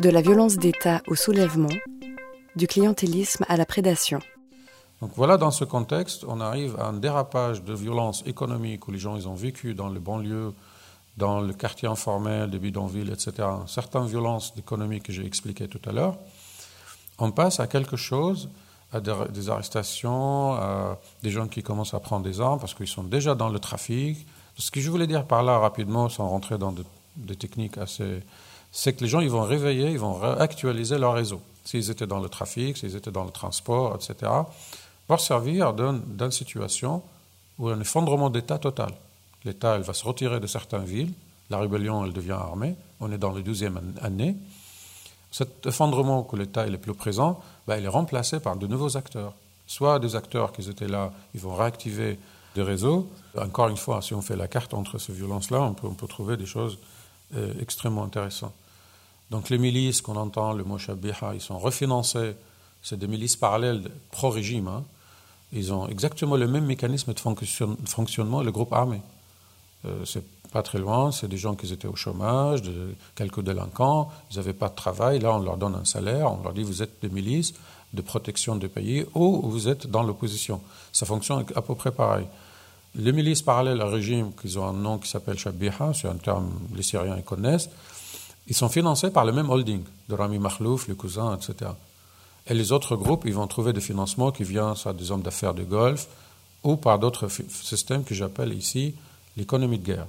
De la violence d'État au soulèvement, du clientélisme à la prédation. Donc voilà, dans ce contexte, on arrive à un dérapage de violence économique où les gens ils ont vécu dans les banlieues, dans le quartier informel, des bidonvilles, etc. Certaines violences économiques que j'ai expliquées tout à l'heure. On passe à quelque chose, à des arrestations, à des gens qui commencent à prendre des armes parce qu'ils sont déjà dans le trafic. Ce que je voulais dire par là rapidement, sans rentrer dans des techniques assez c'est que les gens ils vont réveiller, ils vont actualiser leur réseau. S'ils étaient dans le trafic, s'ils étaient dans le transport, etc., pour servir d'une situation où un effondrement d'État total. L'État va se retirer de certaines villes, la rébellion elle devient armée, on est dans la douzième année. Cet effondrement que l'État est plus présent, ben, il est remplacé par de nouveaux acteurs. Soit des acteurs qui étaient là, ils vont réactiver des réseaux. Encore une fois, si on fait la carte entre ces violences-là, on peut, on peut trouver des choses euh, extrêmement intéressantes. Donc les milices qu'on entend, le mot ils sont refinancés. C'est des milices parallèles pro-régime. Hein. Ils ont exactement le même mécanisme de fonctionnement le groupe armé. Euh, c'est pas très loin, c'est des gens qui étaient au chômage, quelques délinquants, ils n'avaient pas de travail. Là, on leur donne un salaire, on leur dit vous êtes des milices de protection du pays ou vous êtes dans l'opposition. Ça fonctionne à peu près pareil. Les milices parallèles au régime, qui ont un nom qui s'appelle Shabiha, c'est un terme que les Syriens connaissent, ils sont financés par le même holding, de Rami Makhlouf, le cousin, etc. Et les autres groupes, ils vont trouver des financements qui viennent soit des hommes d'affaires de golf ou par d'autres systèmes que j'appelle ici l'économie de guerre.